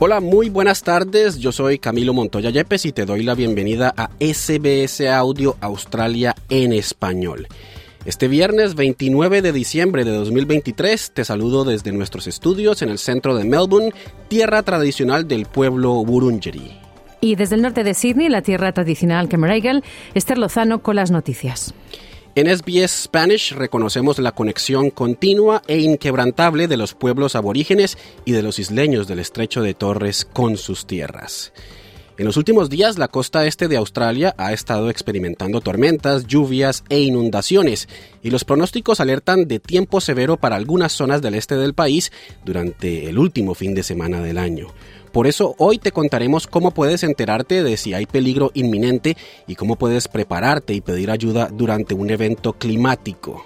Hola, muy buenas tardes. Yo soy Camilo Montoya Yepes y te doy la bienvenida a SBS Audio Australia en español. Este viernes 29 de diciembre de 2023 te saludo desde nuestros estudios en el centro de Melbourne, tierra tradicional del pueblo Wurundjeri. Y desde el norte de Sydney, la tierra tradicional Camaraigal, Esther Lozano con las noticias. En SBS Spanish reconocemos la conexión continua e inquebrantable de los pueblos aborígenes y de los isleños del estrecho de Torres con sus tierras. En los últimos días, la costa este de Australia ha estado experimentando tormentas, lluvias e inundaciones, y los pronósticos alertan de tiempo severo para algunas zonas del este del país durante el último fin de semana del año. Por eso hoy te contaremos cómo puedes enterarte de si hay peligro inminente y cómo puedes prepararte y pedir ayuda durante un evento climático.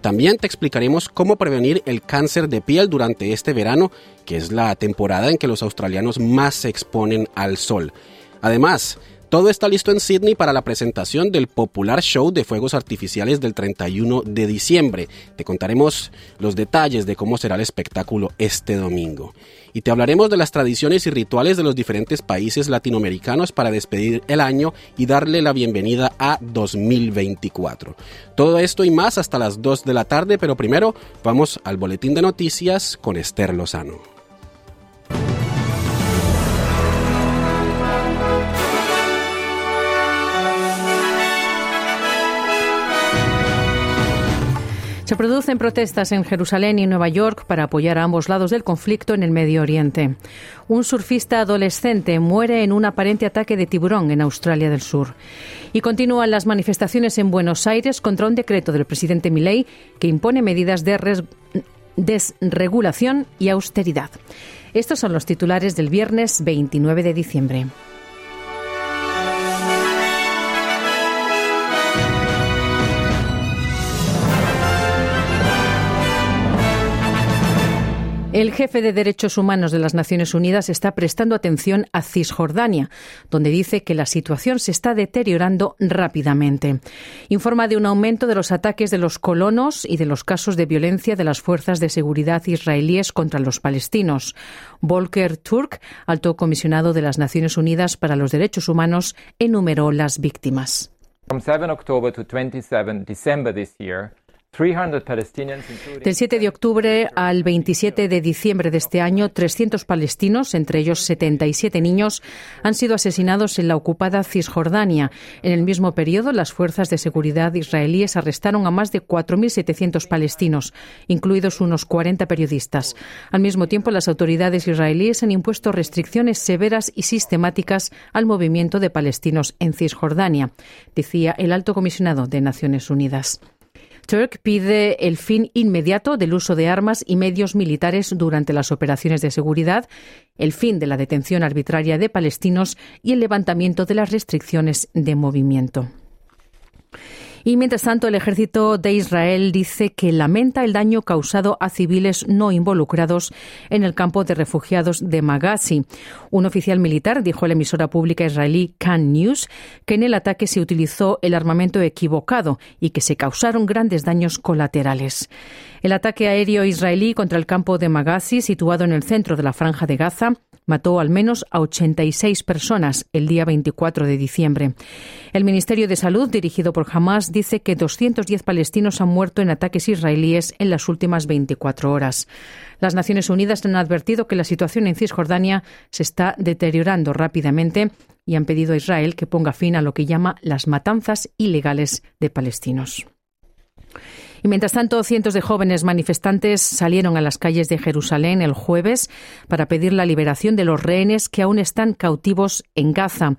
También te explicaremos cómo prevenir el cáncer de piel durante este verano, que es la temporada en que los australianos más se exponen al sol. Además, todo está listo en Sydney para la presentación del popular show de fuegos artificiales del 31 de diciembre. Te contaremos los detalles de cómo será el espectáculo este domingo. Y te hablaremos de las tradiciones y rituales de los diferentes países latinoamericanos para despedir el año y darle la bienvenida a 2024. Todo esto y más hasta las 2 de la tarde, pero primero vamos al boletín de noticias con Esther Lozano. Se producen protestas en Jerusalén y Nueva York para apoyar a ambos lados del conflicto en el Medio Oriente. Un surfista adolescente muere en un aparente ataque de tiburón en Australia del Sur. Y continúan las manifestaciones en Buenos Aires contra un decreto del presidente Milei que impone medidas de desregulación y austeridad. Estos son los titulares del viernes 29 de diciembre. El jefe de Derechos Humanos de las Naciones Unidas está prestando atención a Cisjordania, donde dice que la situación se está deteriorando rápidamente. Informa de un aumento de los ataques de los colonos y de los casos de violencia de las fuerzas de seguridad israelíes contra los palestinos. Volker Turk, alto comisionado de las Naciones Unidas para los Derechos Humanos, enumeró las víctimas. From 7 October to 27 December this year, del 7 de octubre al 27 de diciembre de este año, 300 palestinos, entre ellos 77 niños, han sido asesinados en la ocupada Cisjordania. En el mismo periodo, las fuerzas de seguridad israelíes arrestaron a más de 4.700 palestinos, incluidos unos 40 periodistas. Al mismo tiempo, las autoridades israelíes han impuesto restricciones severas y sistemáticas al movimiento de palestinos en Cisjordania, decía el alto comisionado de Naciones Unidas. Turk pide el fin inmediato del uso de armas y medios militares durante las operaciones de seguridad, el fin de la detención arbitraria de palestinos y el levantamiento de las restricciones de movimiento. Y mientras tanto, el ejército de Israel dice que lamenta el daño causado a civiles no involucrados en el campo de refugiados de Maghazi. Un oficial militar dijo a la emisora pública israelí Can News que en el ataque se utilizó el armamento equivocado y que se causaron grandes daños colaterales. El ataque aéreo israelí contra el campo de Maghazi, situado en el centro de la franja de Gaza, mató al menos a 86 personas el día 24 de diciembre. El Ministerio de Salud, dirigido por Hamas, dice que 210 palestinos han muerto en ataques israelíes en las últimas 24 horas. Las Naciones Unidas han advertido que la situación en Cisjordania se está deteriorando rápidamente y han pedido a Israel que ponga fin a lo que llama las matanzas ilegales de palestinos. Y mientras tanto, cientos de jóvenes manifestantes salieron a las calles de Jerusalén el jueves para pedir la liberación de los rehenes que aún están cautivos en Gaza.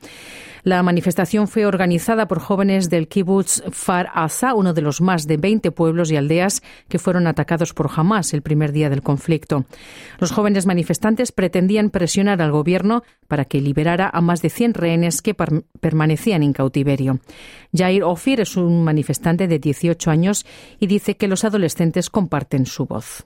La manifestación fue organizada por jóvenes del kibbutz Far Asa, uno de los más de 20 pueblos y aldeas que fueron atacados por Hamas el primer día del conflicto. Los jóvenes manifestantes pretendían presionar al gobierno para que liberara a más de 100 rehenes que permanecían en cautiverio. Jair Ofir es un manifestante de 18 años y dice que los adolescentes comparten su voz.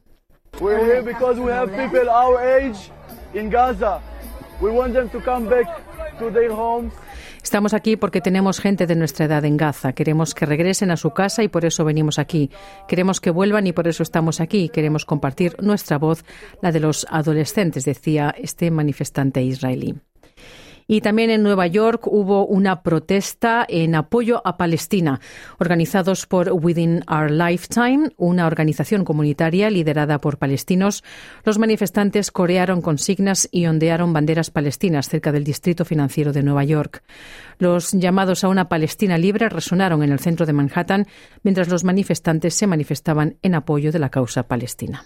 Estamos aquí porque tenemos gente de nuestra edad en Gaza. Queremos que regresen a su casa y por eso venimos aquí. Queremos que vuelvan y por eso estamos aquí. Queremos compartir nuestra voz, la de los adolescentes, decía este manifestante israelí. Y también en Nueva York hubo una protesta en apoyo a Palestina, organizados por Within Our Lifetime, una organización comunitaria liderada por palestinos. Los manifestantes corearon consignas y ondearon banderas palestinas cerca del distrito financiero de Nueva York. Los llamados a una Palestina libre resonaron en el centro de Manhattan mientras los manifestantes se manifestaban en apoyo de la causa palestina.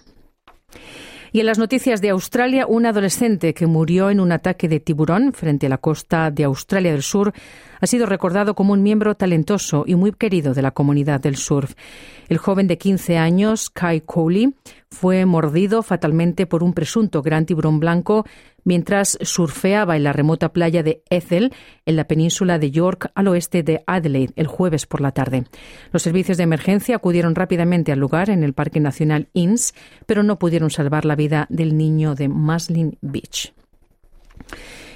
Y en las noticias de Australia, un adolescente que murió en un ataque de tiburón frente a la costa de Australia del Sur ha sido recordado como un miembro talentoso y muy querido de la comunidad del surf. El joven de 15 años, Kai Coley, fue mordido fatalmente por un presunto gran tiburón blanco mientras surfeaba en la remota playa de Ethel, en la península de York, al oeste de Adelaide, el jueves por la tarde. Los servicios de emergencia acudieron rápidamente al lugar en el Parque Nacional Inns, pero no pudieron salvar la vida del niño de Maslin Beach.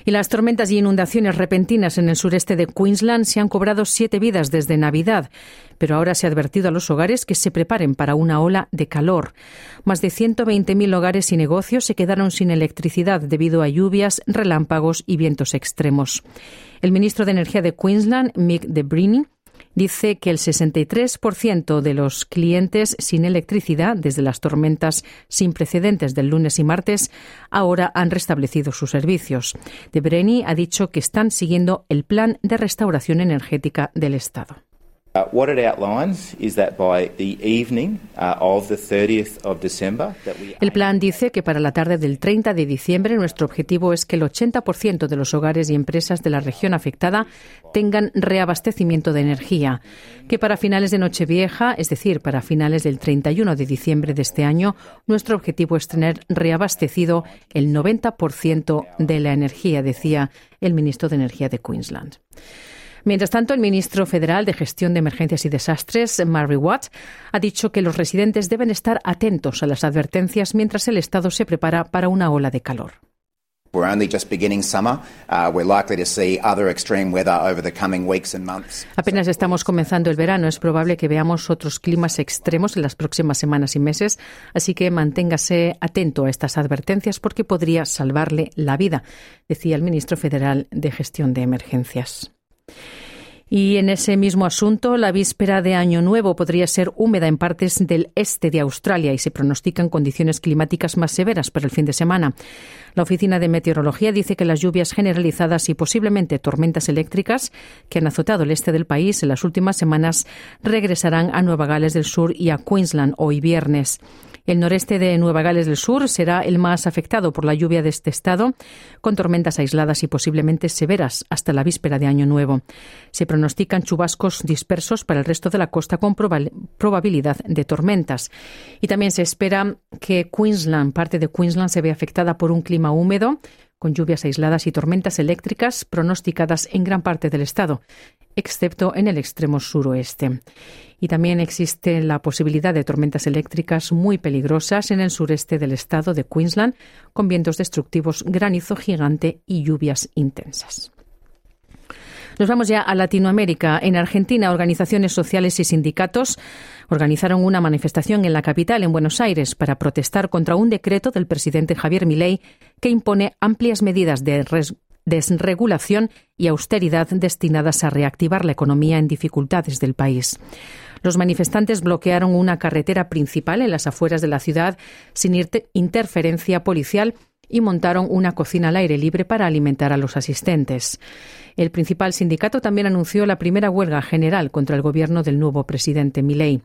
Y las tormentas y inundaciones repentinas en el sureste de Queensland se han cobrado siete vidas desde Navidad, pero ahora se ha advertido a los hogares que se preparen para una ola de calor. Más de 120.000 hogares y negocios se quedaron sin electricidad debido a lluvias, relámpagos y vientos extremos. El ministro de Energía de Queensland, Mick DeBrini, dice que el 63% de los clientes sin electricidad desde las tormentas sin precedentes del lunes y martes ahora han restablecido sus servicios. De Breni ha dicho que están siguiendo el plan de restauración energética del Estado. El plan dice que para la tarde del 30 de diciembre nuestro objetivo es que el 80% de los hogares y empresas de la región afectada tengan reabastecimiento de energía, que para finales de Nochevieja, es decir, para finales del 31 de diciembre de este año, nuestro objetivo es tener reabastecido el 90% de la energía, decía el ministro de Energía de Queensland. Mientras tanto, el ministro federal de Gestión de Emergencias y Desastres, Mary Watt, ha dicho que los residentes deben estar atentos a las advertencias mientras el Estado se prepara para una ola de calor. Apenas estamos comenzando el verano. Es probable que veamos otros climas extremos en las próximas semanas y meses, así que manténgase atento a estas advertencias porque podría salvarle la vida, decía el ministro federal de Gestión de Emergencias. Y en ese mismo asunto, la víspera de Año Nuevo podría ser húmeda en partes del este de Australia y se pronostican condiciones climáticas más severas para el fin de semana. La Oficina de Meteorología dice que las lluvias generalizadas y posiblemente tormentas eléctricas que han azotado el este del país en las últimas semanas regresarán a Nueva Gales del Sur y a Queensland hoy viernes. El noreste de Nueva Gales del Sur será el más afectado por la lluvia de este estado, con tormentas aisladas y posiblemente severas hasta la víspera de Año Nuevo. Se pronostican chubascos dispersos para el resto de la costa con probabilidad de tormentas. Y también se espera que Queensland, parte de Queensland, se vea afectada por un clima húmedo con lluvias aisladas y tormentas eléctricas pronosticadas en gran parte del estado, excepto en el extremo suroeste. Y también existe la posibilidad de tormentas eléctricas muy peligrosas en el sureste del estado de Queensland, con vientos destructivos, granizo gigante y lluvias intensas. Nos vamos ya a Latinoamérica. En Argentina, organizaciones sociales y sindicatos organizaron una manifestación en la capital, en Buenos Aires, para protestar contra un decreto del presidente Javier Milei que impone amplias medidas de desregulación y austeridad destinadas a reactivar la economía en dificultades del país. Los manifestantes bloquearon una carretera principal en las afueras de la ciudad sin interferencia policial y montaron una cocina al aire libre para alimentar a los asistentes. El principal sindicato también anunció la primera huelga general contra el gobierno del nuevo presidente Milei.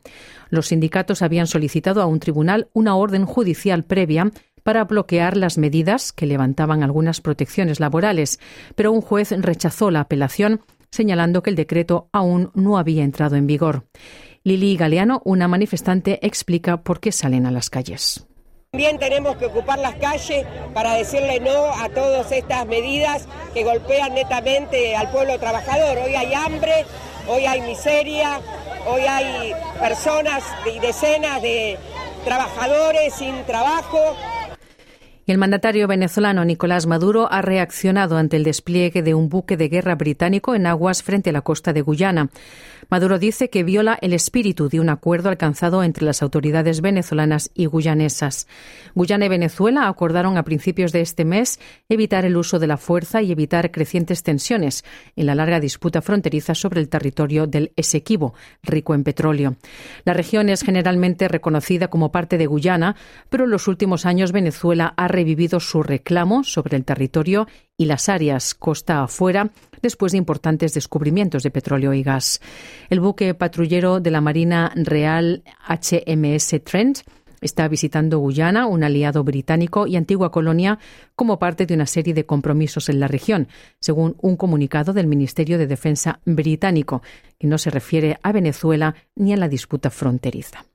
Los sindicatos habían solicitado a un tribunal una orden judicial previa para bloquear las medidas que levantaban algunas protecciones laborales, pero un juez rechazó la apelación señalando que el decreto aún no había entrado en vigor. Lili Galeano, una manifestante, explica por qué salen a las calles. También tenemos que ocupar las calles para decirle no a todas estas medidas que golpean netamente al pueblo trabajador. Hoy hay hambre, hoy hay miseria, hoy hay personas y decenas de trabajadores sin trabajo el mandatario venezolano Nicolás Maduro ha reaccionado ante el despliegue de un buque de guerra británico en aguas frente a la costa de Guyana. Maduro dice que viola el espíritu de un acuerdo alcanzado entre las autoridades venezolanas y guyanesas. Guyana y Venezuela acordaron a principios de este mes evitar el uso de la fuerza y evitar crecientes tensiones en la larga disputa fronteriza sobre el territorio del Esequibo, rico en petróleo. La región es generalmente reconocida como parte de Guyana, pero en los últimos años Venezuela ha revivido su reclamo sobre el territorio y las áreas costa afuera después de importantes descubrimientos de petróleo y gas. El buque patrullero de la Marina Real HMS Trent está visitando Guyana, un aliado británico y antigua colonia, como parte de una serie de compromisos en la región, según un comunicado del Ministerio de Defensa británico, que no se refiere a Venezuela ni a la disputa fronteriza.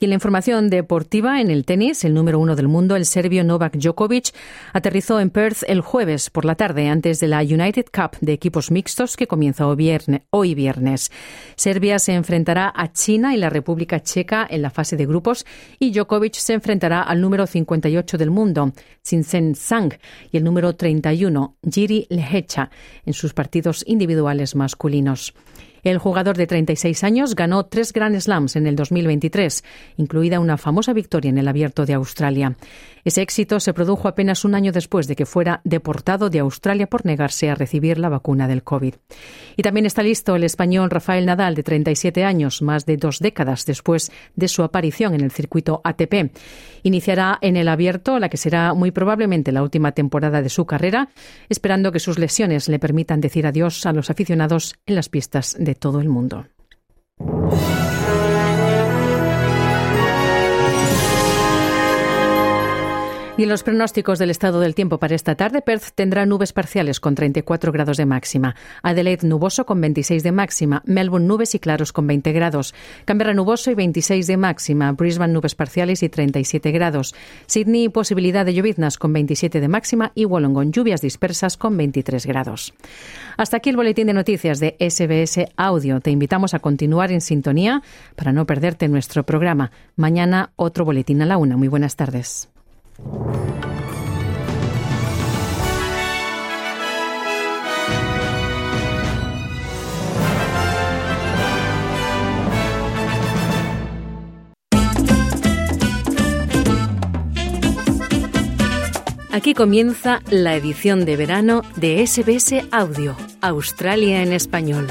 Y en la información deportiva, en el tenis, el número uno del mundo, el serbio Novak Djokovic, aterrizó en Perth el jueves por la tarde antes de la United Cup de equipos mixtos que comienza hoy viernes. Serbia se enfrentará a China y la República Checa en la fase de grupos y Djokovic se enfrentará al número 58 del mundo, Sinsen Sang, y el número 31, Jiri Lehecha, en sus partidos individuales masculinos. El jugador de 36 años ganó tres Grand Slams en el 2023, incluida una famosa victoria en el Abierto de Australia. Ese éxito se produjo apenas un año después de que fuera deportado de Australia por negarse a recibir la vacuna del COVID. Y también está listo el español Rafael Nadal, de 37 años, más de dos décadas después de su aparición en el circuito ATP. Iniciará en el Abierto, la que será muy probablemente la última temporada de su carrera, esperando que sus lesiones le permitan decir adiós a los aficionados en las pistas de todo el mundo. Y en los pronósticos del estado del tiempo para esta tarde, Perth tendrá nubes parciales con 34 grados de máxima. Adelaide nuboso con 26 de máxima. Melbourne nubes y claros con 20 grados. Canberra nuboso y 26 de máxima. Brisbane nubes parciales y 37 grados. Sydney posibilidad de lloviznas con 27 de máxima y Wollongong lluvias dispersas con 23 grados. Hasta aquí el boletín de noticias de SBS Audio. Te invitamos a continuar en sintonía para no perderte nuestro programa. Mañana otro boletín a la una. Muy buenas tardes. Aquí comienza la edición de verano de SBS Audio, Australia en español.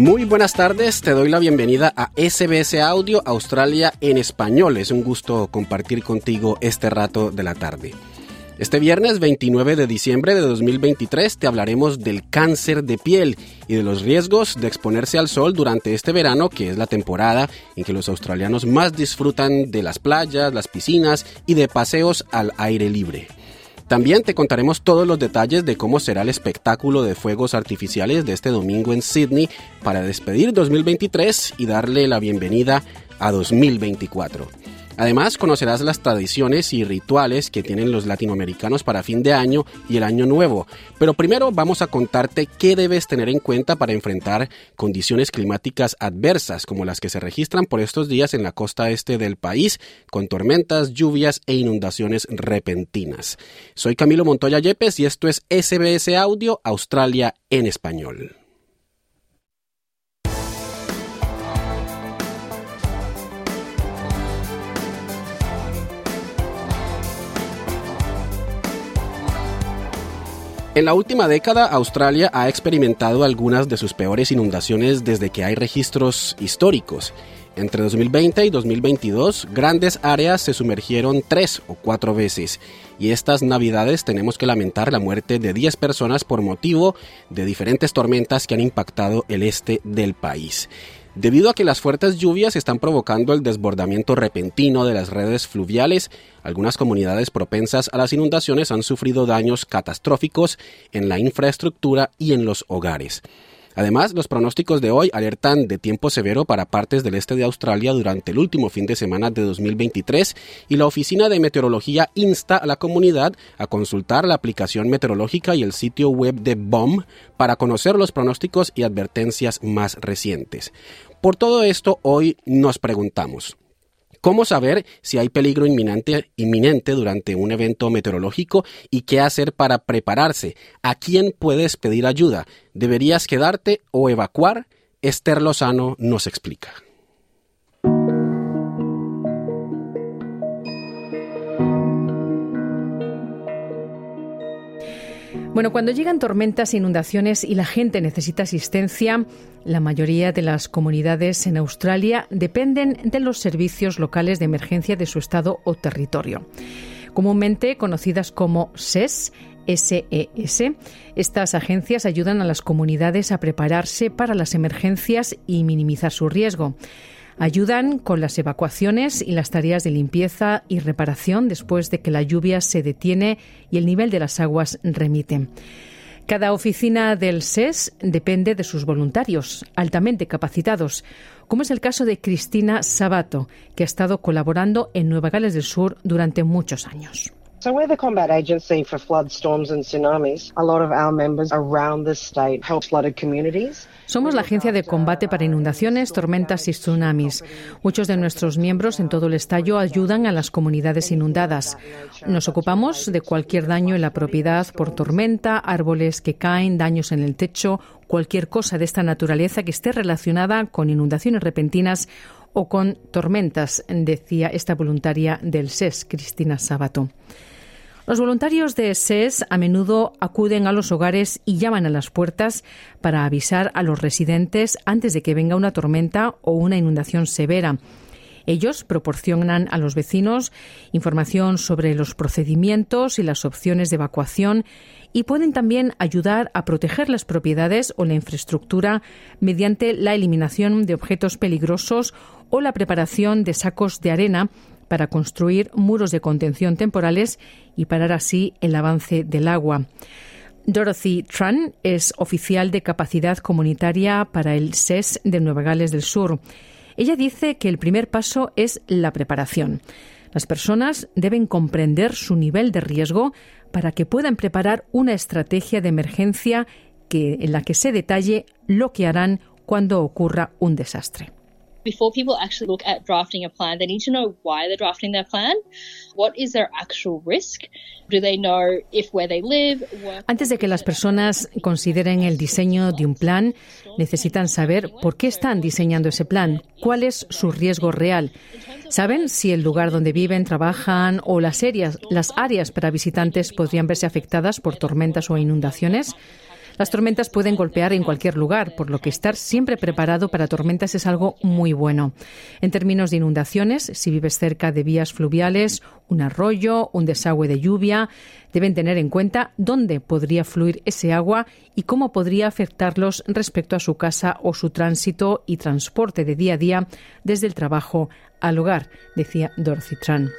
Muy buenas tardes, te doy la bienvenida a SBS Audio Australia en español. Es un gusto compartir contigo este rato de la tarde. Este viernes 29 de diciembre de 2023 te hablaremos del cáncer de piel y de los riesgos de exponerse al sol durante este verano, que es la temporada en que los australianos más disfrutan de las playas, las piscinas y de paseos al aire libre. También te contaremos todos los detalles de cómo será el espectáculo de fuegos artificiales de este domingo en Sydney para despedir 2023 y darle la bienvenida a 2024. Además, conocerás las tradiciones y rituales que tienen los latinoamericanos para fin de año y el año nuevo. Pero primero vamos a contarte qué debes tener en cuenta para enfrentar condiciones climáticas adversas como las que se registran por estos días en la costa este del país, con tormentas, lluvias e inundaciones repentinas. Soy Camilo Montoya Yepes y esto es SBS Audio Australia en español. En la última década, Australia ha experimentado algunas de sus peores inundaciones desde que hay registros históricos. Entre 2020 y 2022, grandes áreas se sumergieron tres o cuatro veces y estas navidades tenemos que lamentar la muerte de 10 personas por motivo de diferentes tormentas que han impactado el este del país. Debido a que las fuertes lluvias están provocando el desbordamiento repentino de las redes fluviales, algunas comunidades propensas a las inundaciones han sufrido daños catastróficos en la infraestructura y en los hogares. Además, los pronósticos de hoy alertan de tiempo severo para partes del este de Australia durante el último fin de semana de 2023 y la Oficina de Meteorología insta a la comunidad a consultar la aplicación meteorológica y el sitio web de BOM para conocer los pronósticos y advertencias más recientes. Por todo esto, hoy nos preguntamos, ¿Cómo saber si hay peligro inminente, inminente durante un evento meteorológico y qué hacer para prepararse? ¿A quién puedes pedir ayuda? ¿Deberías quedarte o evacuar? Esther Lozano nos explica. Bueno, cuando llegan tormentas inundaciones y la gente necesita asistencia, la mayoría de las comunidades en Australia dependen de los servicios locales de emergencia de su estado o territorio. Comúnmente conocidas como SES, SES. Estas agencias ayudan a las comunidades a prepararse para las emergencias y minimizar su riesgo. Ayudan con las evacuaciones y las tareas de limpieza y reparación después de que la lluvia se detiene y el nivel de las aguas remite. Cada oficina del SES depende de sus voluntarios, altamente capacitados, como es el caso de Cristina Sabato, que ha estado colaborando en Nueva Gales del Sur durante muchos años. So we're the combat agency for flood, storms and tsunamis. A lot of our members around the state help flooded communities. Somos la agencia de combate para inundaciones, tormentas y tsunamis. Muchos de nuestros miembros en todo el estallo ayudan a las comunidades inundadas. Nos ocupamos de cualquier daño en la propiedad por tormenta, árboles que caen, daños en el techo, cualquier cosa de esta naturaleza que esté relacionada con inundaciones repentinas o con tormentas, decía esta voluntaria del SES, Cristina Sabato. Los voluntarios de SES a menudo acuden a los hogares y llaman a las puertas para avisar a los residentes antes de que venga una tormenta o una inundación severa. Ellos proporcionan a los vecinos información sobre los procedimientos y las opciones de evacuación y pueden también ayudar a proteger las propiedades o la infraestructura mediante la eliminación de objetos peligrosos o la preparación de sacos de arena para construir muros de contención temporales y parar así el avance del agua. Dorothy Tran es oficial de capacidad comunitaria para el SES de Nueva Gales del Sur. Ella dice que el primer paso es la preparación. Las personas deben comprender su nivel de riesgo para que puedan preparar una estrategia de emergencia que, en la que se detalle lo que harán cuando ocurra un desastre. Before people actually look at drafting a plan, they need to know why they're drafting their plan. What is their actual risk? Do they know if where they live, Antes de que las personas consideren el diseño de un plan, necesitan saber por qué están diseñando ese plan, cuál es su riesgo real. ¿Saben si el lugar donde viven, trabajan o las áreas, las áreas para visitantes podrían verse afectadas por tormentas o inundaciones? Las tormentas pueden golpear en cualquier lugar, por lo que estar siempre preparado para tormentas es algo muy bueno. En términos de inundaciones, si vives cerca de vías fluviales, un arroyo, un desagüe de lluvia, deben tener en cuenta dónde podría fluir ese agua y cómo podría afectarlos respecto a su casa o su tránsito y transporte de día a día desde el trabajo al hogar, decía Dorothy Tran.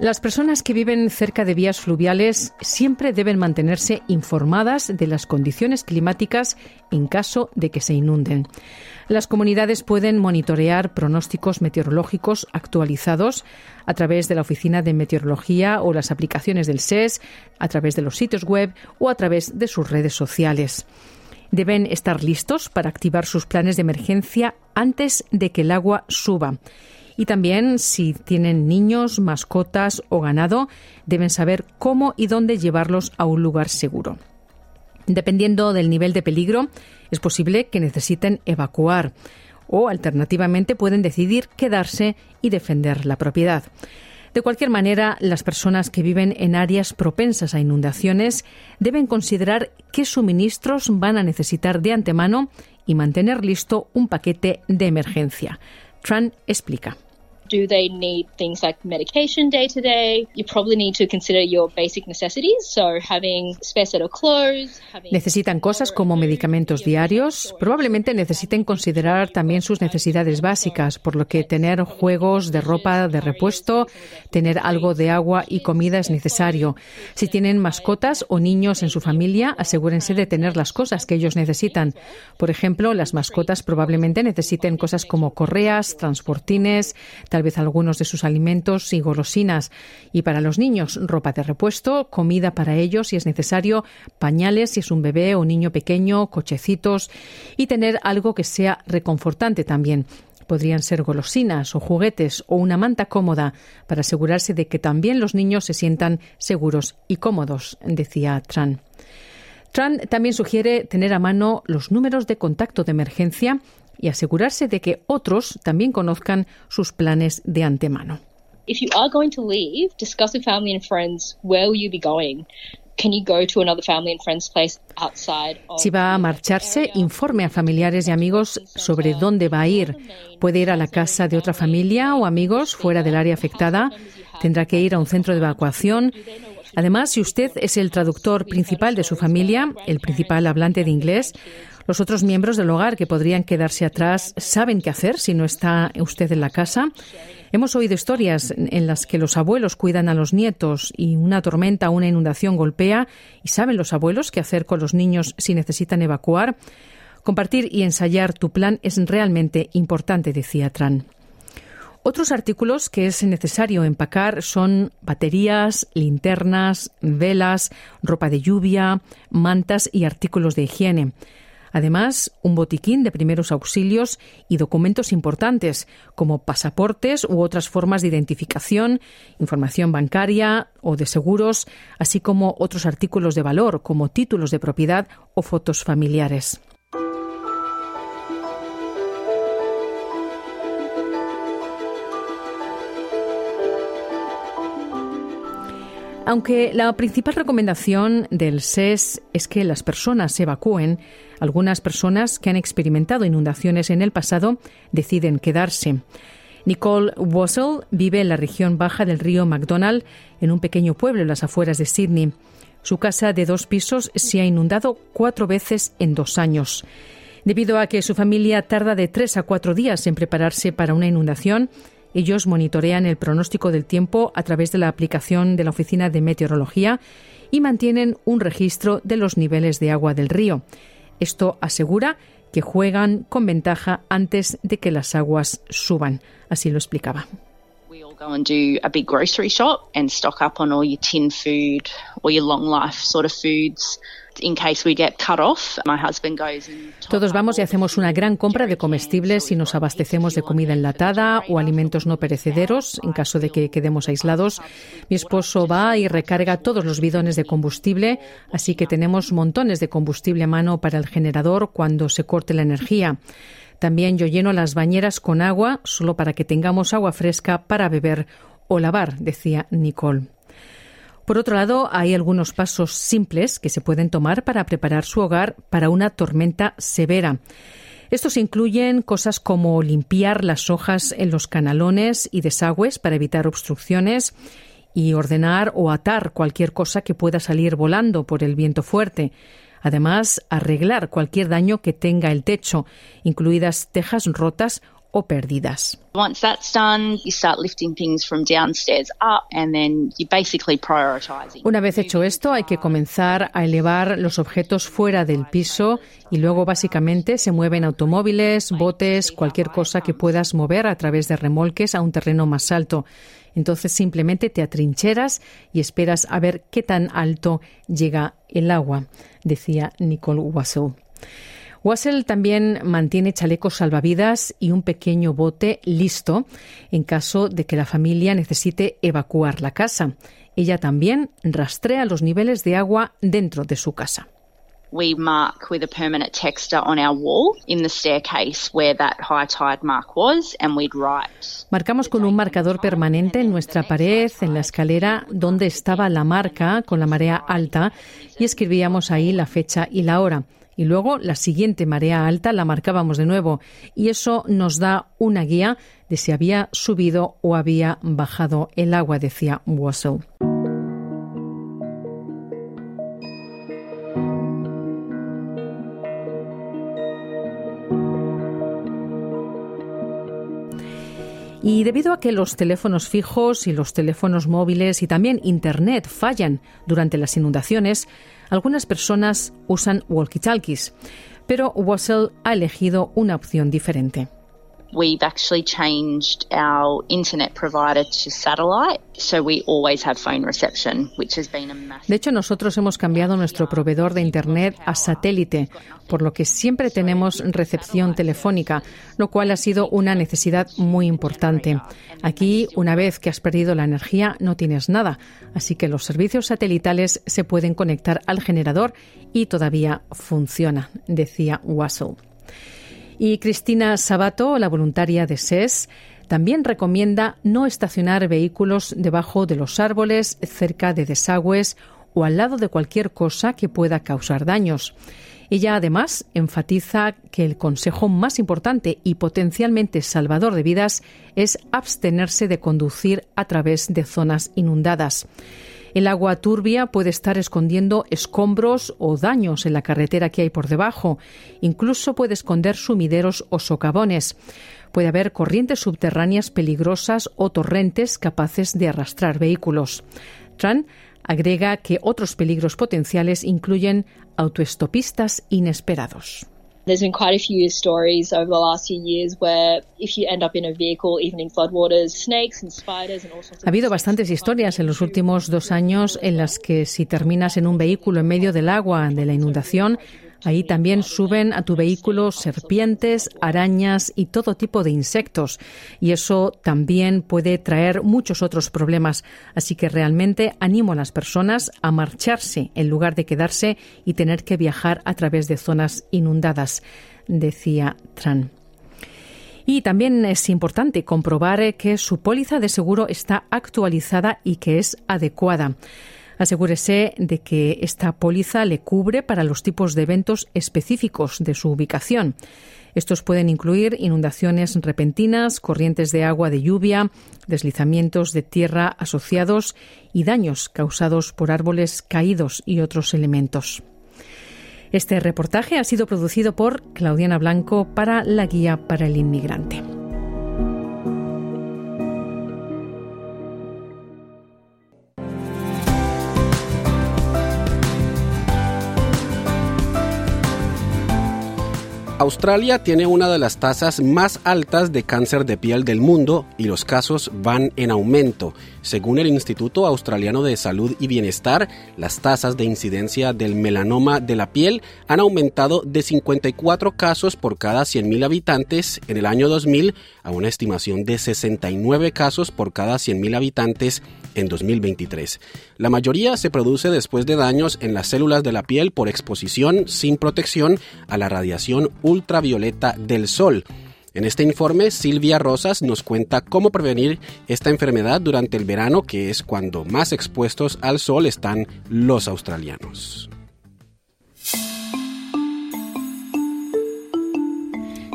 Las personas que viven cerca de vías fluviales siempre deben mantenerse informadas de las condiciones climáticas en caso de que se inunden. Las comunidades pueden monitorear pronósticos meteorológicos actualizados a través de la Oficina de Meteorología o las aplicaciones del SES, a través de los sitios web o a través de sus redes sociales. Deben estar listos para activar sus planes de emergencia antes de que el agua suba y también si tienen niños, mascotas o ganado, deben saber cómo y dónde llevarlos a un lugar seguro. Dependiendo del nivel de peligro, es posible que necesiten evacuar o alternativamente pueden decidir quedarse y defender la propiedad. De cualquier manera, las personas que viven en áreas propensas a inundaciones deben considerar qué suministros van a necesitar de antemano y mantener listo un paquete de emergencia. Tran explica. Do they need things like medication day to day? You probably need to consider your basic necessities, so having spare set of clothes. Necesitan cosas como medicamentos diarios. Probablemente necesiten considerar también sus necesidades básicas, por lo que tener juegos de ropa de repuesto, tener algo de agua y comida es necesario. Si tienen mascotas o niños en su familia, asegúrense de tener las cosas que ellos necesitan. Por ejemplo, las mascotas probablemente necesiten cosas como correas, transportines, tal vez algunos de sus alimentos y golosinas. Y para los niños, ropa de repuesto, comida para ellos si es necesario, pañales si es un bebé o niño pequeño, cochecitos y tener algo que sea reconfortante también. Podrían ser golosinas o juguetes o una manta cómoda para asegurarse de que también los niños se sientan seguros y cómodos, decía Tran. Tran también sugiere tener a mano los números de contacto de emergencia y asegurarse de que otros también conozcan sus planes de antemano. Si va a marcharse, informe a familiares y amigos sobre dónde va a ir. Puede ir a la casa de otra familia o amigos fuera del área afectada. Tendrá que ir a un centro de evacuación. Además, si usted es el traductor principal de su familia, el principal hablante de inglés, los otros miembros del hogar que podrían quedarse atrás saben qué hacer si no está usted en la casa. Hemos oído historias en las que los abuelos cuidan a los nietos y una tormenta o una inundación golpea y saben los abuelos qué hacer con los niños si necesitan evacuar. Compartir y ensayar tu plan es realmente importante, decía Tran. Otros artículos que es necesario empacar son baterías, linternas, velas, ropa de lluvia, mantas y artículos de higiene. Además, un botiquín de primeros auxilios y documentos importantes como pasaportes u otras formas de identificación, información bancaria o de seguros, así como otros artículos de valor como títulos de propiedad o fotos familiares. Aunque la principal recomendación del SES es que las personas se evacúen, algunas personas que han experimentado inundaciones en el pasado deciden quedarse. Nicole Wassell vive en la región baja del río McDonald, en un pequeño pueblo en las afueras de Sydney. Su casa de dos pisos se ha inundado cuatro veces en dos años. Debido a que su familia tarda de tres a cuatro días en prepararse para una inundación, ellos monitorean el pronóstico del tiempo a través de la aplicación de la Oficina de Meteorología y mantienen un registro de los niveles de agua del río. Esto asegura que juegan con ventaja antes de que las aguas suban. Así lo explicaba. Todos vamos y hacemos una gran compra de comestibles y nos abastecemos de comida enlatada o alimentos no perecederos en caso de que quedemos aislados. Mi esposo va y recarga todos los bidones de combustible, así que tenemos montones de combustible a mano para el generador cuando se corte la energía. También yo lleno las bañeras con agua solo para que tengamos agua fresca para beber o lavar, decía Nicole. Por otro lado, hay algunos pasos simples que se pueden tomar para preparar su hogar para una tormenta severa. Estos incluyen cosas como limpiar las hojas en los canalones y desagües para evitar obstrucciones y ordenar o atar cualquier cosa que pueda salir volando por el viento fuerte. Además, arreglar cualquier daño que tenga el techo, incluidas tejas rotas o pérdidas. Una vez hecho esto, hay que comenzar a elevar los objetos fuera del piso y luego básicamente se mueven automóviles, botes, cualquier cosa que puedas mover a través de remolques a un terreno más alto. Entonces simplemente te atrincheras y esperas a ver qué tan alto llega el agua, decía Nicole Wassel. Wassel también mantiene chalecos salvavidas y un pequeño bote listo en caso de que la familia necesite evacuar la casa. Ella también rastrea los niveles de agua dentro de su casa. we mark with a permanent texter on our wall in the staircase where that high tide mark was, and we'd write. Marcamos con un marcador permanente en nuestra pared, en la escalera, donde estaba la marca con la marea alta y escribíamos ahí la fecha y la hora. Y luego la siguiente marea alta la marcábamos de nuevo y eso nos da una guía de si había subido o había bajado el agua, decía Wassel. Y debido a que los teléfonos fijos y los teléfonos móviles y también Internet fallan durante las inundaciones, algunas personas usan walkie-talkies. Pero Wassel ha elegido una opción diferente. We've actually changed our internet provider to satellite, so we always have phone reception, which has been a massive... De hecho, nosotros hemos cambiado nuestro proveedor de internet a satélite, por lo que siempre tenemos recepción telefónica, lo cual ha sido una necesidad muy importante. Aquí, una vez que has perdido la energía, no tienes nada, así que los servicios satelitales se pueden conectar al generador y todavía funciona, decía Wassel. Y Cristina Sabato, la voluntaria de SES, también recomienda no estacionar vehículos debajo de los árboles, cerca de desagües o al lado de cualquier cosa que pueda causar daños. Ella además enfatiza que el consejo más importante y potencialmente salvador de vidas es abstenerse de conducir a través de zonas inundadas. El agua turbia puede estar escondiendo escombros o daños en la carretera que hay por debajo. Incluso puede esconder sumideros o socavones. Puede haber corrientes subterráneas peligrosas o torrentes capaces de arrastrar vehículos. Tran agrega que otros peligros potenciales incluyen autoestopistas inesperados. There's been quite a few stories over the last few years where if you end up in a vehicle, even in floodwaters, snakes and spiders and all sorts of Ha habido bastantes historias en los últimos dos años en las que si terminas en un vehículo en medio del agua de la inundación, Ahí también suben a tu vehículo serpientes, arañas y todo tipo de insectos. Y eso también puede traer muchos otros problemas. Así que realmente animo a las personas a marcharse en lugar de quedarse y tener que viajar a través de zonas inundadas, decía Tran. Y también es importante comprobar que su póliza de seguro está actualizada y que es adecuada. Asegúrese de que esta póliza le cubre para los tipos de eventos específicos de su ubicación. Estos pueden incluir inundaciones repentinas, corrientes de agua de lluvia, deslizamientos de tierra asociados y daños causados por árboles caídos y otros elementos. Este reportaje ha sido producido por Claudiana Blanco para la Guía para el Inmigrante. Australia tiene una de las tasas más altas de cáncer de piel del mundo y los casos van en aumento. Según el Instituto Australiano de Salud y Bienestar, las tasas de incidencia del melanoma de la piel han aumentado de 54 casos por cada 100.000 habitantes en el año 2000 a una estimación de 69 casos por cada 100.000 habitantes en 2023. La mayoría se produce después de daños en las células de la piel por exposición sin protección a la radiación ultravioleta del sol. En este informe, Silvia Rosas nos cuenta cómo prevenir esta enfermedad durante el verano, que es cuando más expuestos al sol están los australianos.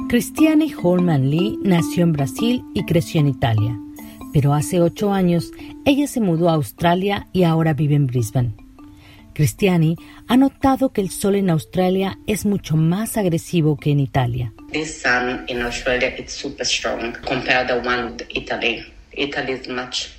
Christiane Holman Lee nació en Brasil y creció en Italia, pero hace ocho años ella se mudó a Australia y ahora vive en Brisbane. Cristiani ha notado que el sol en Australia es mucho más agresivo que en Italia. This sun in Australia is super strong compared to one in Italy. Italy is much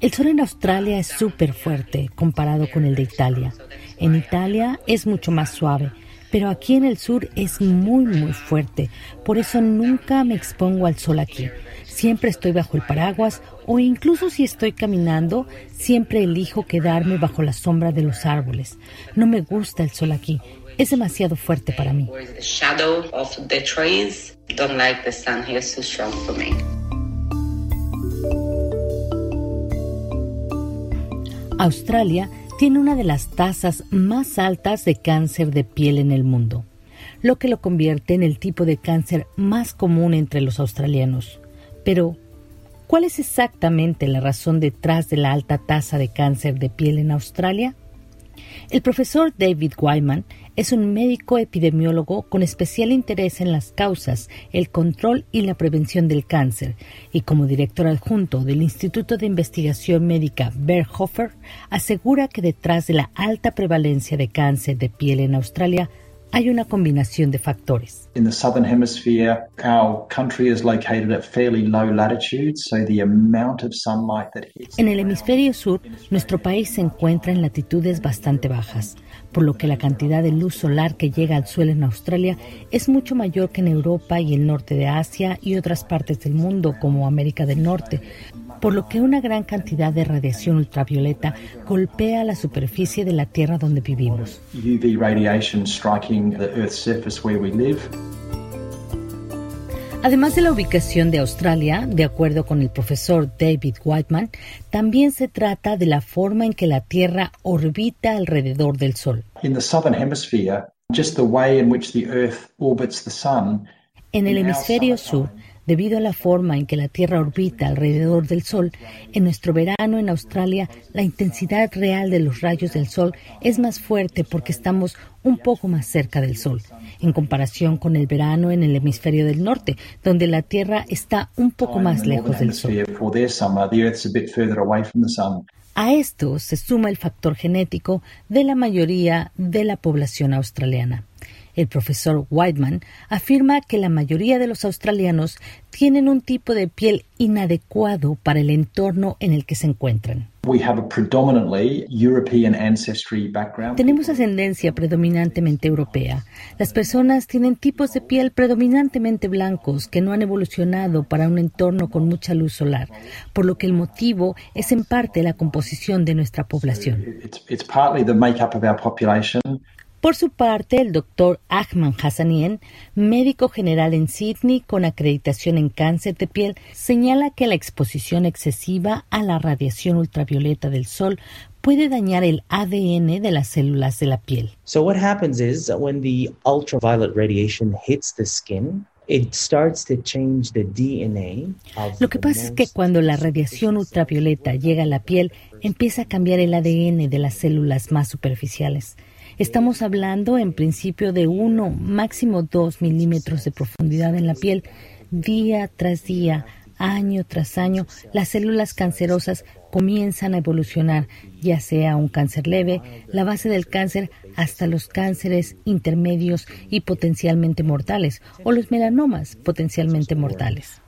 el sol en Australia es súper fuerte comparado con el de Italia. En Italia es mucho más suave, pero aquí en el sur es muy muy fuerte. Por eso nunca me expongo al sol aquí. Siempre estoy bajo el paraguas o incluso si estoy caminando, siempre elijo quedarme bajo la sombra de los árboles. No me gusta el sol aquí. Es demasiado fuerte para mí. Australia tiene una de las tasas más altas de cáncer de piel en el mundo, lo que lo convierte en el tipo de cáncer más común entre los australianos. Pero, ¿cuál es exactamente la razón detrás de la alta tasa de cáncer de piel en Australia? El profesor David Wyman es un médico epidemiólogo con especial interés en las causas, el control y la prevención del cáncer, y como director adjunto del Instituto de Investigación Médica Berghofer, asegura que detrás de la alta prevalencia de cáncer de piel en Australia hay una combinación de factores. En el hemisferio sur, nuestro país se encuentra en latitudes bastante bajas, por lo que la cantidad de luz solar que llega al suelo en Australia es mucho mayor que en Europa y el norte de Asia y otras partes del mundo como América del Norte, por lo que una gran cantidad de radiación ultravioleta golpea la superficie de la Tierra donde vivimos. Además de la ubicación de Australia, de acuerdo con el profesor David Whiteman, también se trata de la forma en que la Tierra orbita alrededor del Sol. En el hemisferio sur, Debido a la forma en que la Tierra orbita alrededor del Sol, en nuestro verano en Australia la intensidad real de los rayos del Sol es más fuerte porque estamos un poco más cerca del Sol, en comparación con el verano en el hemisferio del norte, donde la Tierra está un poco más lejos del Sol. A esto se suma el factor genético de la mayoría de la población australiana. El profesor Whiteman afirma que la mayoría de los australianos tienen un tipo de piel inadecuado para el entorno en el que se encuentran. Tenemos ascendencia predominantemente europea. Las personas tienen tipos de piel predominantemente blancos que no han evolucionado para un entorno con mucha luz solar, por lo que el motivo es en parte la composición de nuestra población. Por su parte, el doctor Ahmad Hassanien, médico general en Sydney con acreditación en cáncer de piel, señala que la exposición excesiva a la radiación ultravioleta del sol puede dañar el ADN de las células de la piel. So what happens is when the ultraviolet radiation hits the skin, It starts to change the DNA Lo que pasa es que cuando la radiación ultravioleta llega a la piel, empieza a cambiar el ADN de las células más superficiales. Estamos hablando en principio de uno, máximo dos milímetros de profundidad en la piel. Día tras día, año tras año, las células cancerosas comienzan a evolucionar, ya sea un cáncer leve, la base del cáncer, hasta los cánceres intermedios y potencialmente mortales, o los melanomas potencialmente mortales.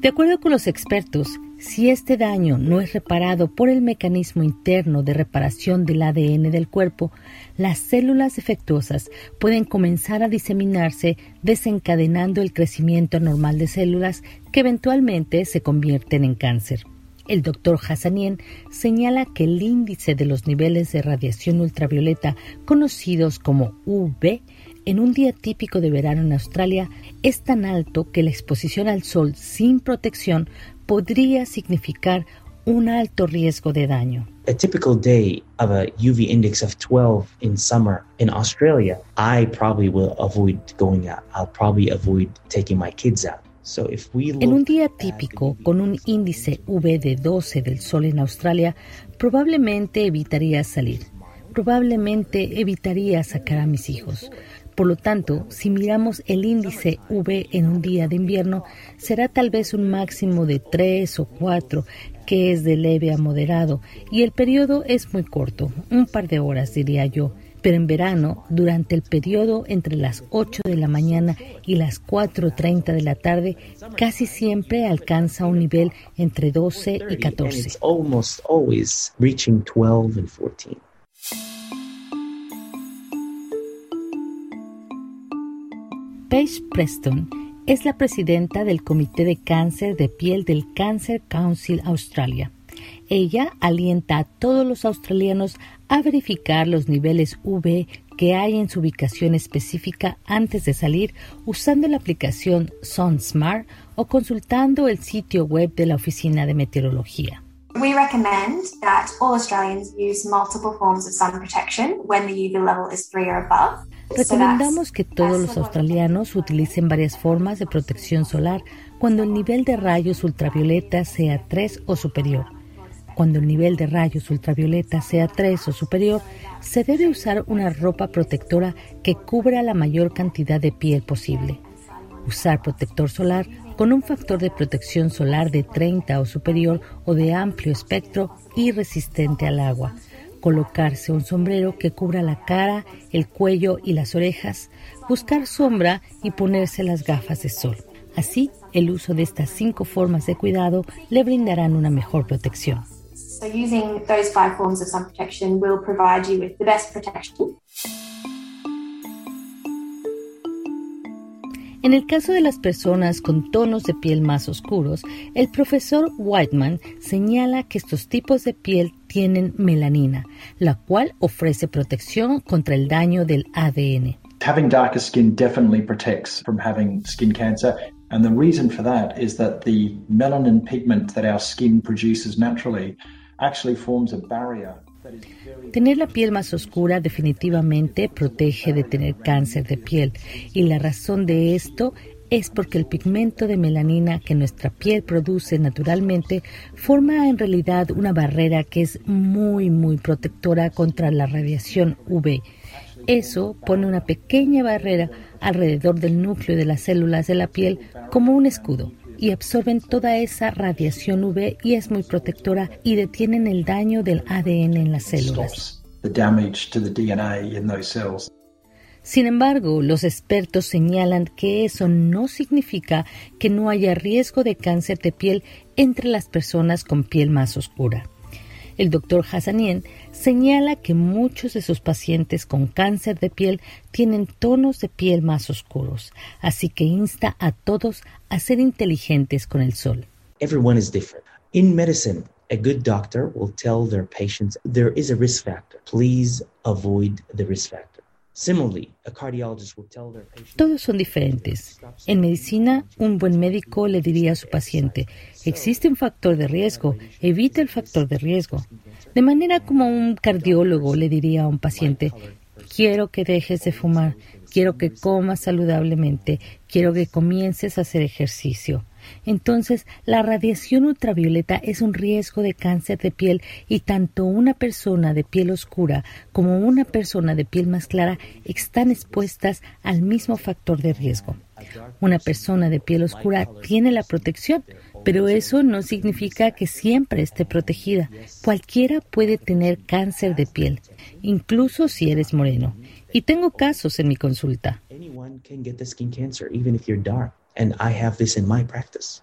De acuerdo con los expertos, si este daño no es reparado por el mecanismo interno de reparación del ADN del cuerpo, las células defectuosas pueden comenzar a diseminarse desencadenando el crecimiento normal de células que eventualmente se convierten en cáncer. El doctor Hassanien señala que el índice de los niveles de radiación ultravioleta, conocidos como UV, en un día típico de verano en Australia es tan alto que la exposición al sol sin protección podría significar un alto riesgo de daño. A typical day of a UV index of 12 in summer in Australia, I probably will avoid going out. I'll probably avoid taking my kids out. en un día típico, con un índice UV de 12 del sol en Australia, probablemente evitaría salir. Probablemente evitaría sacar a mis hijos. Por lo tanto, si miramos el índice V en un día de invierno, será tal vez un máximo de 3 o 4, que es de leve a moderado, y el periodo es muy corto, un par de horas diría yo. Pero en verano, durante el periodo entre las 8 de la mañana y las 4.30 de la tarde, casi siempre alcanza un nivel entre 12 y 14. Paige Preston es la presidenta del Comité de Cáncer de Piel del Cancer Council Australia. Ella alienta a todos los australianos a verificar los niveles UV que hay en su ubicación específica antes de salir usando la aplicación SunSmart o consultando el sitio web de la Oficina de Meteorología. We recommend that all Australians use multiple forms of sun protection when the UV level is 3 or above. Recomendamos que todos los australianos utilicen varias formas de protección solar cuando el nivel de rayos ultravioleta sea 3 o superior. Cuando el nivel de rayos ultravioleta sea 3 o superior, se debe usar una ropa protectora que cubra la mayor cantidad de piel posible. Usar protector solar con un factor de protección solar de 30 o superior o de amplio espectro y resistente al agua. Colocarse un sombrero que cubra la cara, el cuello y las orejas. Buscar sombra y ponerse las gafas de sol. Así, el uso de estas cinco formas de cuidado le brindarán una mejor protección. So using those five forms of sun protection will provide you with the best protection. En el caso de las personas con tonos de piel más oscuros, el profesor Whiteman señala que estos tipos de piel tienen melanina, la cual ofrece protección contra el daño del ADN. Having darker skin definitely protects from having skin cancer. And the reason for that is that the melanin pigment that our skin produces naturally actually forms a barrier Tener la piel más oscura definitivamente protege de tener cáncer de piel y la razón de esto es porque el pigmento de melanina que nuestra piel produce naturalmente forma en realidad una barrera que es muy muy protectora contra la radiación UV. Eso pone una pequeña barrera alrededor del núcleo de las células de la piel como un escudo y absorben toda esa radiación UV y es muy protectora y detienen el daño del ADN en las células. Sin embargo, los expertos señalan que eso no significa que no haya riesgo de cáncer de piel entre las personas con piel más oscura. El doctor Hassanien señala que muchos de sus pacientes con cáncer de piel tienen tonos de piel más oscuros, así que insta a todos a ser inteligentes con el sol. Everyone is different. In medicine, a good doctor will tell their patients there is a risk factor. Please avoid the risk factor. Todos son diferentes. En medicina, un buen médico le diría a su paciente, existe un factor de riesgo, evita el factor de riesgo. De manera como un cardiólogo le diría a un paciente, quiero que dejes de fumar, quiero que comas saludablemente, quiero que comiences a hacer ejercicio. Entonces, la radiación ultravioleta es un riesgo de cáncer de piel y tanto una persona de piel oscura como una persona de piel más clara están expuestas al mismo factor de riesgo. Una persona de piel oscura tiene la protección, pero eso no significa que siempre esté protegida. Cualquiera puede tener cáncer de piel, incluso si eres moreno. Y tengo casos en mi consulta and I have this in my practice.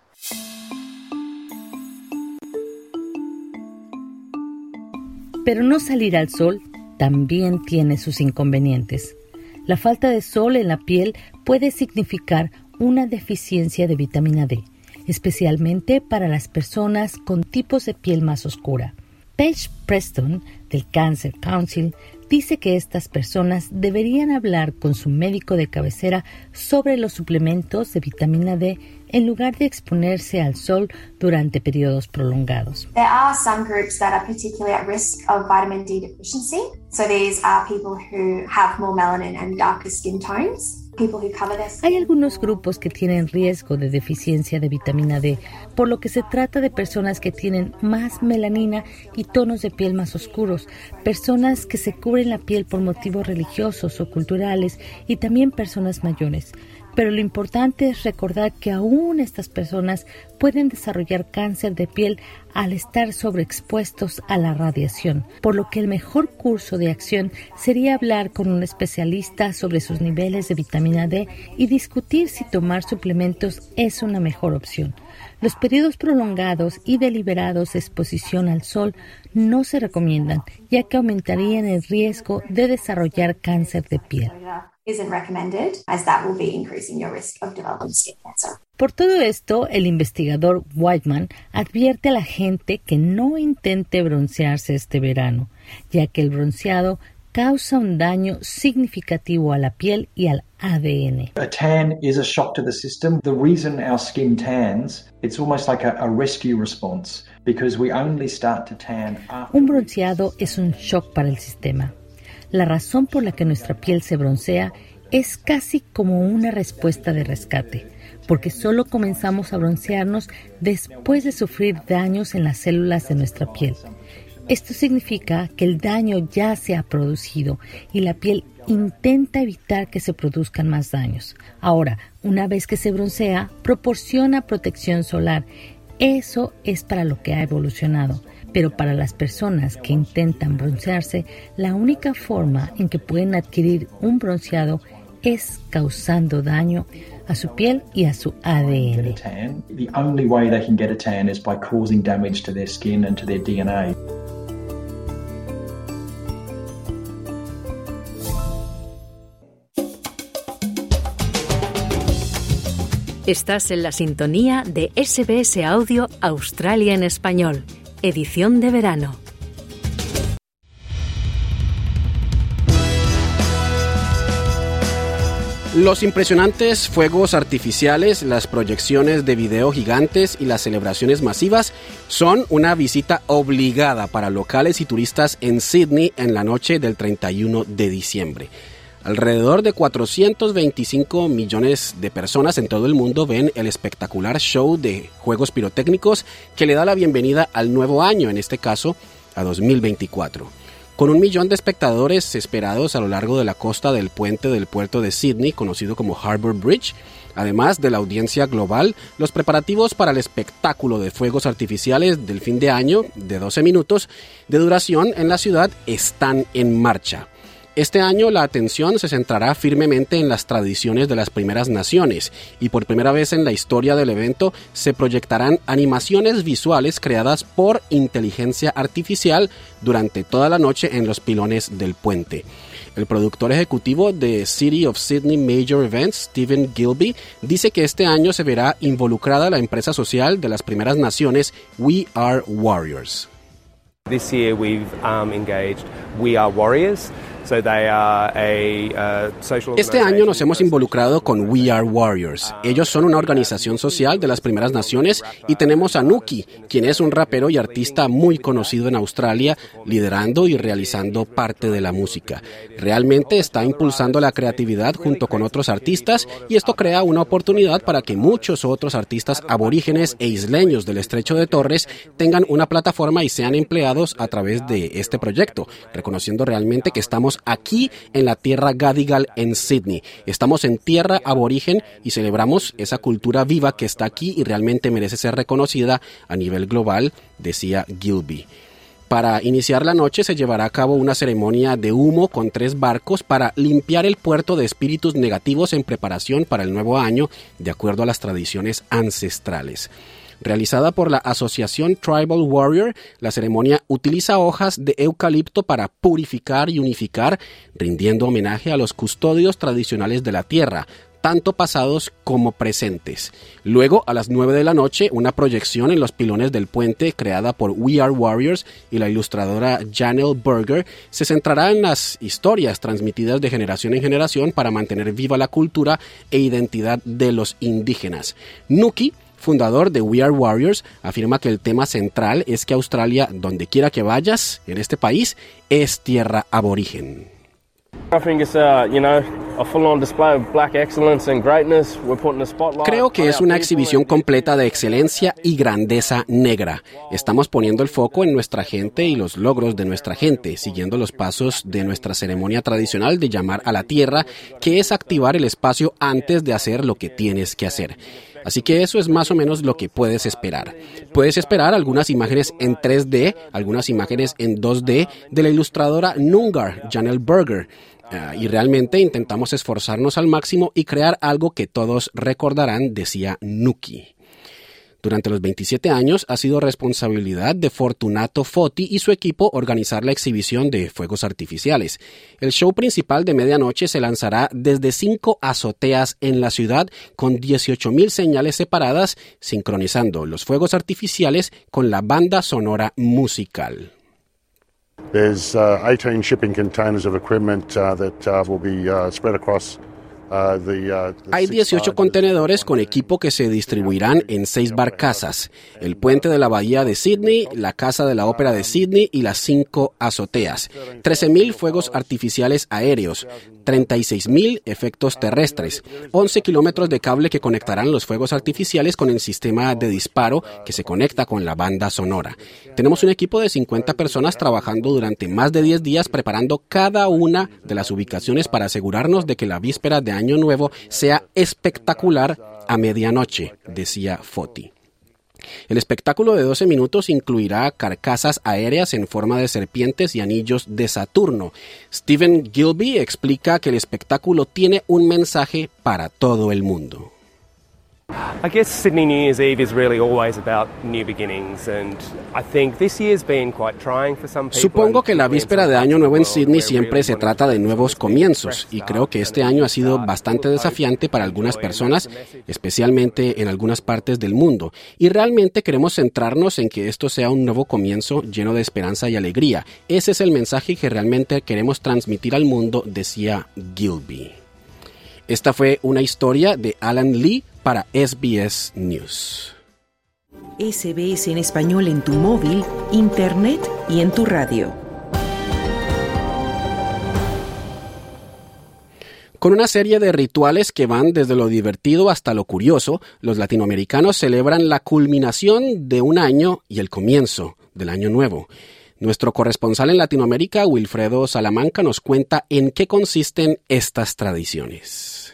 Pero no salir al sol también tiene sus inconvenientes. La falta de sol en la piel puede significar una deficiencia de vitamina D, especialmente para las personas con tipos de piel más oscura. Paige Preston, del Cancer Council, dice que estas personas deberían hablar con su médico de cabecera sobre los suplementos de vitamina D en lugar de exponerse al sol durante periodos prolongados. There are some groups that are particularly at risk of vitamin D deficiency. So these are people who have more melanin and darker skin tones. Hay algunos grupos que tienen riesgo de deficiencia de vitamina D, por lo que se trata de personas que tienen más melanina y tonos de piel más oscuros, personas que se cubren la piel por motivos religiosos o culturales y también personas mayores. Pero lo importante es recordar que aún estas personas pueden desarrollar cáncer de piel al estar sobreexpuestos a la radiación, por lo que el mejor curso de acción sería hablar con un especialista sobre sus niveles de vitamina D y discutir si tomar suplementos es una mejor opción. Los periodos prolongados y deliberados de exposición al sol no se recomiendan, ya que aumentarían el riesgo de desarrollar cáncer de piel. Por todo esto, el investigador Whiteman advierte a la gente que no intente broncearse este verano, ya que el bronceado causa un daño significativo a la piel y al ADN. A tan is a shock to the system. The reason our skin tans, it's almost like a, a rescue response because we only start to tan after Un bronceado es un shock para el sistema. La razón por la que nuestra piel se broncea es casi como una respuesta de rescate, porque solo comenzamos a broncearnos después de sufrir daños en las células de nuestra piel. Esto significa que el daño ya se ha producido y la piel intenta evitar que se produzcan más daños. Ahora, una vez que se broncea, proporciona protección solar. Eso es para lo que ha evolucionado. Pero para las personas que intentan broncearse, la única forma en que pueden adquirir un bronceado es causando daño a su piel y a su ADN. The only way they can get a tan is by causing damage to their skin and to their DNA. Estás en la sintonía de SBS Audio Australia en Español, edición de verano. Los impresionantes fuegos artificiales, las proyecciones de video gigantes y las celebraciones masivas son una visita obligada para locales y turistas en Sydney en la noche del 31 de diciembre. Alrededor de 425 millones de personas en todo el mundo ven el espectacular show de juegos pirotécnicos que le da la bienvenida al nuevo año, en este caso a 2024. Con un millón de espectadores esperados a lo largo de la costa del puente del puerto de Sydney, conocido como Harbour Bridge, Además de la audiencia global, los preparativos para el espectáculo de fuegos artificiales del fin de año de 12 minutos de duración en la ciudad están en marcha. Este año la atención se centrará firmemente en las tradiciones de las primeras naciones y por primera vez en la historia del evento se proyectarán animaciones visuales creadas por inteligencia artificial durante toda la noche en los pilones del puente. El productor ejecutivo de City of Sydney Major Events, Stephen Gilby, dice que este año se verá involucrada la empresa social de las primeras naciones We Are Warriors. This year we've um, engaged We Are Warriors. Este año nos hemos involucrado con We Are Warriors. Ellos son una organización social de las primeras naciones y tenemos a Nuki, quien es un rapero y artista muy conocido en Australia, liderando y realizando parte de la música. Realmente está impulsando la creatividad junto con otros artistas y esto crea una oportunidad para que muchos otros artistas aborígenes e isleños del estrecho de Torres tengan una plataforma y sean empleados a través de este proyecto, reconociendo realmente que estamos aquí en la tierra Gadigal en Sydney. Estamos en tierra aborigen y celebramos esa cultura viva que está aquí y realmente merece ser reconocida a nivel global, decía Gilby. Para iniciar la noche se llevará a cabo una ceremonia de humo con tres barcos para limpiar el puerto de espíritus negativos en preparación para el nuevo año, de acuerdo a las tradiciones ancestrales. Realizada por la Asociación Tribal Warrior, la ceremonia utiliza hojas de eucalipto para purificar y unificar, rindiendo homenaje a los custodios tradicionales de la tierra, tanto pasados como presentes. Luego, a las 9 de la noche, una proyección en los pilones del puente creada por We Are Warriors y la ilustradora Janelle Berger se centrará en las historias transmitidas de generación en generación para mantener viva la cultura e identidad de los indígenas. Nuki fundador de We Are Warriors, afirma que el tema central es que Australia, donde quiera que vayas en este país, es tierra aborigen. Creo que es una exhibición completa de excelencia y grandeza negra. Estamos poniendo el foco en nuestra gente y los logros de nuestra gente, siguiendo los pasos de nuestra ceremonia tradicional de llamar a la tierra, que es activar el espacio antes de hacer lo que tienes que hacer. Así que eso es más o menos lo que puedes esperar. Puedes esperar algunas imágenes en 3D, algunas imágenes en 2D de la ilustradora Nungar, Janelle Berger. Ah, y realmente intentamos esforzarnos al máximo y crear algo que todos recordarán, decía Nuki. Durante los 27 años ha sido responsabilidad de Fortunato Foti y su equipo organizar la exhibición de fuegos artificiales. El show principal de medianoche se lanzará desde cinco azoteas en la ciudad con 18.000 señales separadas, sincronizando los fuegos artificiales con la banda sonora musical. There's uh, 18 shipping containers of equipment uh, that uh, will be uh, spread across Uh, uh, Hay 18 contenedores con equipo que se distribuirán en seis barcazas, el puente de la bahía de Sydney, la casa de la ópera de Sydney y las cinco azoteas, 13.000 fuegos artificiales aéreos, 36.000 efectos terrestres, 11 kilómetros de cable que conectarán los fuegos artificiales con el sistema de disparo que se conecta con la banda sonora. Tenemos un equipo de 50 personas trabajando durante más de 10 días preparando cada una de las ubicaciones para asegurarnos de que la víspera de Año Nuevo sea espectacular a medianoche, decía Foti. El espectáculo de 12 minutos incluirá carcasas aéreas en forma de serpientes y anillos de Saturno. Stephen Gilby explica que el espectáculo tiene un mensaje para todo el mundo. I guess Sydney New Year's Eve is really always about new beginnings, and I think this year's been quite trying for some people. Supongo que la víspera de Año Nuevo en Sydney siempre se trata de nuevos comienzos, y creo que este año ha sido bastante desafiante para algunas personas, especialmente en algunas partes del mundo, y realmente queremos centrarnos en que esto sea un nuevo comienzo lleno de esperanza y alegría. Ese es el mensaje que realmente queremos transmitir al mundo, decía Gilby. Esta fue una historia de Alan Lee para SBS News. SBS en español en tu móvil, internet y en tu radio. Con una serie de rituales que van desde lo divertido hasta lo curioso, los latinoamericanos celebran la culminación de un año y el comienzo del año nuevo. Nuestro corresponsal en Latinoamérica, Wilfredo Salamanca, nos cuenta en qué consisten estas tradiciones.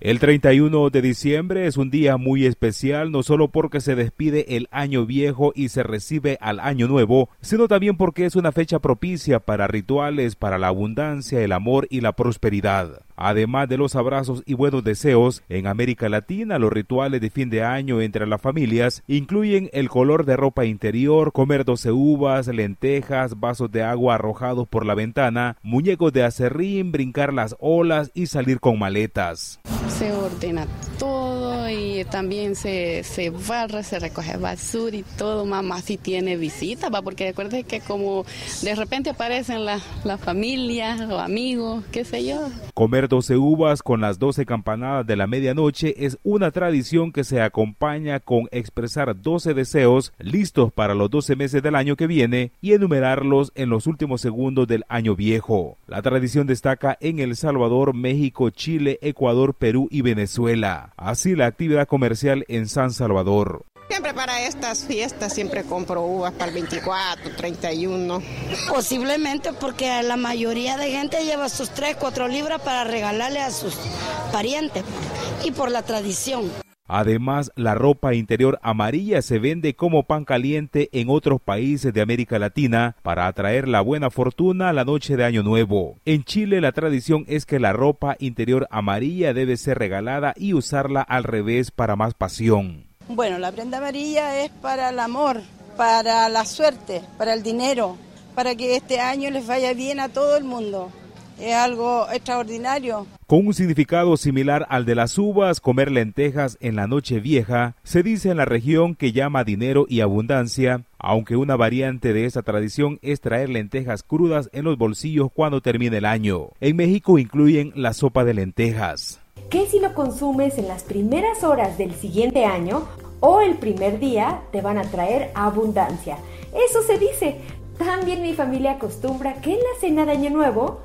El 31 de diciembre es un día muy especial, no solo porque se despide el año viejo y se recibe al año nuevo, sino también porque es una fecha propicia para rituales para la abundancia, el amor y la prosperidad. Además de los abrazos y buenos deseos, en América Latina los rituales de fin de año entre las familias incluyen el color de ropa interior, comer 12 uvas, lentejas, vasos de agua arrojados por la ventana, muñecos de acerrín, brincar las olas y salir con maletas se ordena todo y también se, se barra, se recoge basura y todo, mamá si tiene visitas, va, porque recuerde que como de repente aparecen las la familias o amigos, qué sé yo. Comer 12 uvas con las 12 campanadas de la medianoche es una tradición que se acompaña con expresar 12 deseos listos para los 12 meses del año que viene y enumerarlos en los últimos segundos del año viejo. La tradición destaca en El Salvador, México, Chile, Ecuador, Perú y Venezuela. Así la actividad comercial en San Salvador. Siempre para estas fiestas siempre compro uvas para el 24, 31. Posiblemente porque la mayoría de gente lleva sus 3, 4 libras para regalarle a sus parientes y por la tradición. Además, la ropa interior amarilla se vende como pan caliente en otros países de América Latina para atraer la buena fortuna a la noche de Año Nuevo. En Chile la tradición es que la ropa interior amarilla debe ser regalada y usarla al revés para más pasión. Bueno, la prenda amarilla es para el amor, para la suerte, para el dinero, para que este año les vaya bien a todo el mundo es algo extraordinario. Con un significado similar al de las uvas, comer lentejas en la noche vieja, se dice en la región que llama dinero y abundancia, aunque una variante de esa tradición es traer lentejas crudas en los bolsillos cuando termine el año. En México incluyen la sopa de lentejas. ¿Qué si lo consumes en las primeras horas del siguiente año o el primer día te van a traer abundancia? Eso se dice. También mi familia acostumbra que en la cena de Año Nuevo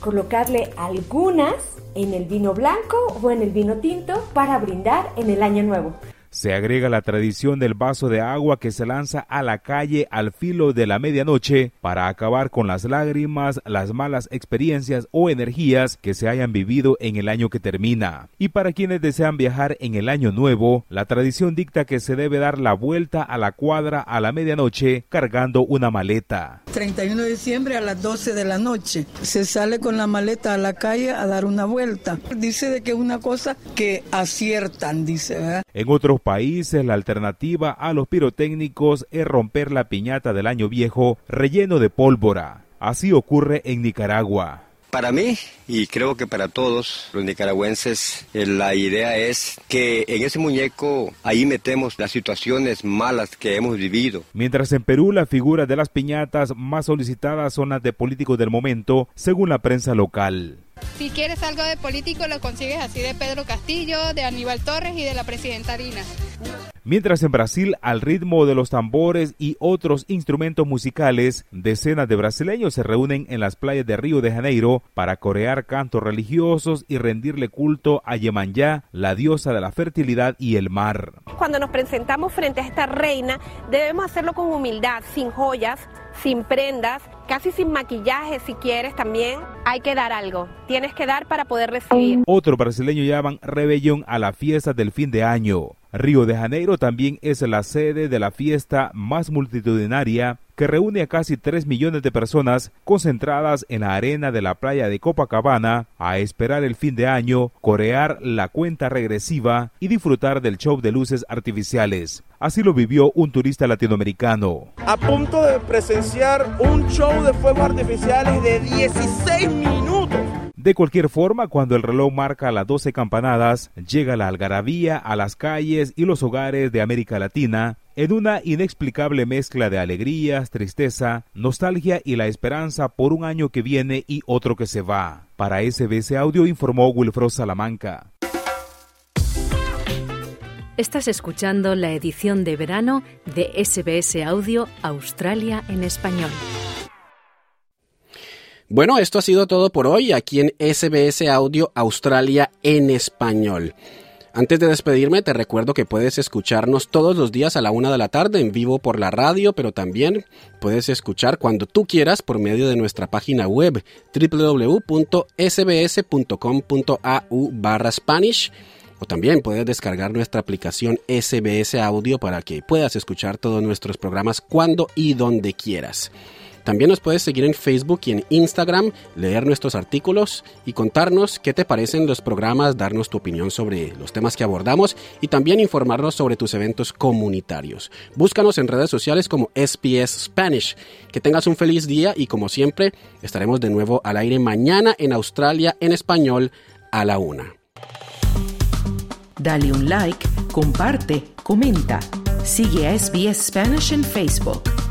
colocarle algunas en el vino blanco o en el vino tinto para brindar en el año nuevo. Se agrega la tradición del vaso de agua que se lanza a la calle al filo de la medianoche para acabar con las lágrimas, las malas experiencias o energías que se hayan vivido en el año que termina. Y para quienes desean viajar en el año nuevo, la tradición dicta que se debe dar la vuelta a la cuadra a la medianoche cargando una maleta. 31 de diciembre a las 12 de la noche. Se sale con la maleta a la calle a dar una vuelta. Dice de que es una cosa que aciertan, dice. ¿verdad? En otros países la alternativa a los pirotécnicos es romper la piñata del año viejo relleno de pólvora. Así ocurre en Nicaragua. Para mí, y creo que para todos los nicaragüenses, eh, la idea es que en ese muñeco ahí metemos las situaciones malas que hemos vivido. Mientras en Perú la figura de las piñatas más solicitadas son las de políticos del momento, según la prensa local. Si quieres algo de político, lo consigues así de Pedro Castillo, de Aníbal Torres y de la presidenta Dina. Mientras en Brasil, al ritmo de los tambores y otros instrumentos musicales, decenas de brasileños se reúnen en las playas de Río de Janeiro para corear cantos religiosos y rendirle culto a Yemanjá, la diosa de la fertilidad y el mar. Cuando nos presentamos frente a esta reina, debemos hacerlo con humildad, sin joyas, sin prendas, casi sin maquillaje si quieres también. Hay que dar algo, tienes que dar para poder recibir. Otro brasileño llaman rebelión a la fiesta del fin de año. Río de Janeiro también es la sede de la fiesta más multitudinaria que reúne a casi 3 millones de personas concentradas en la arena de la playa de Copacabana a esperar el fin de año, corear la cuenta regresiva y disfrutar del show de luces artificiales. Así lo vivió un turista latinoamericano. A punto de presenciar un show de fuegos artificiales de 16 minutos de cualquier forma, cuando el reloj marca las 12 campanadas, llega la algarabía a las calles y los hogares de América Latina en una inexplicable mezcla de alegrías, tristeza, nostalgia y la esperanza por un año que viene y otro que se va. Para SBS Audio informó Wilfredo Salamanca. Estás escuchando la edición de verano de SBS Audio Australia en español. Bueno, esto ha sido todo por hoy aquí en SBS Audio Australia en español. Antes de despedirme, te recuerdo que puedes escucharnos todos los días a la una de la tarde en vivo por la radio, pero también puedes escuchar cuando tú quieras por medio de nuestra página web www.sbs.com.au barra Spanish. O también puedes descargar nuestra aplicación SBS Audio para que puedas escuchar todos nuestros programas cuando y donde quieras. También nos puedes seguir en Facebook y en Instagram, leer nuestros artículos y contarnos qué te parecen los programas, darnos tu opinión sobre los temas que abordamos y también informarnos sobre tus eventos comunitarios. Búscanos en redes sociales como SPS Spanish. Que tengas un feliz día y como siempre estaremos de nuevo al aire mañana en Australia en español a la una. Dale un like, comparte, comenta. Sigue a SBS Spanish en Facebook.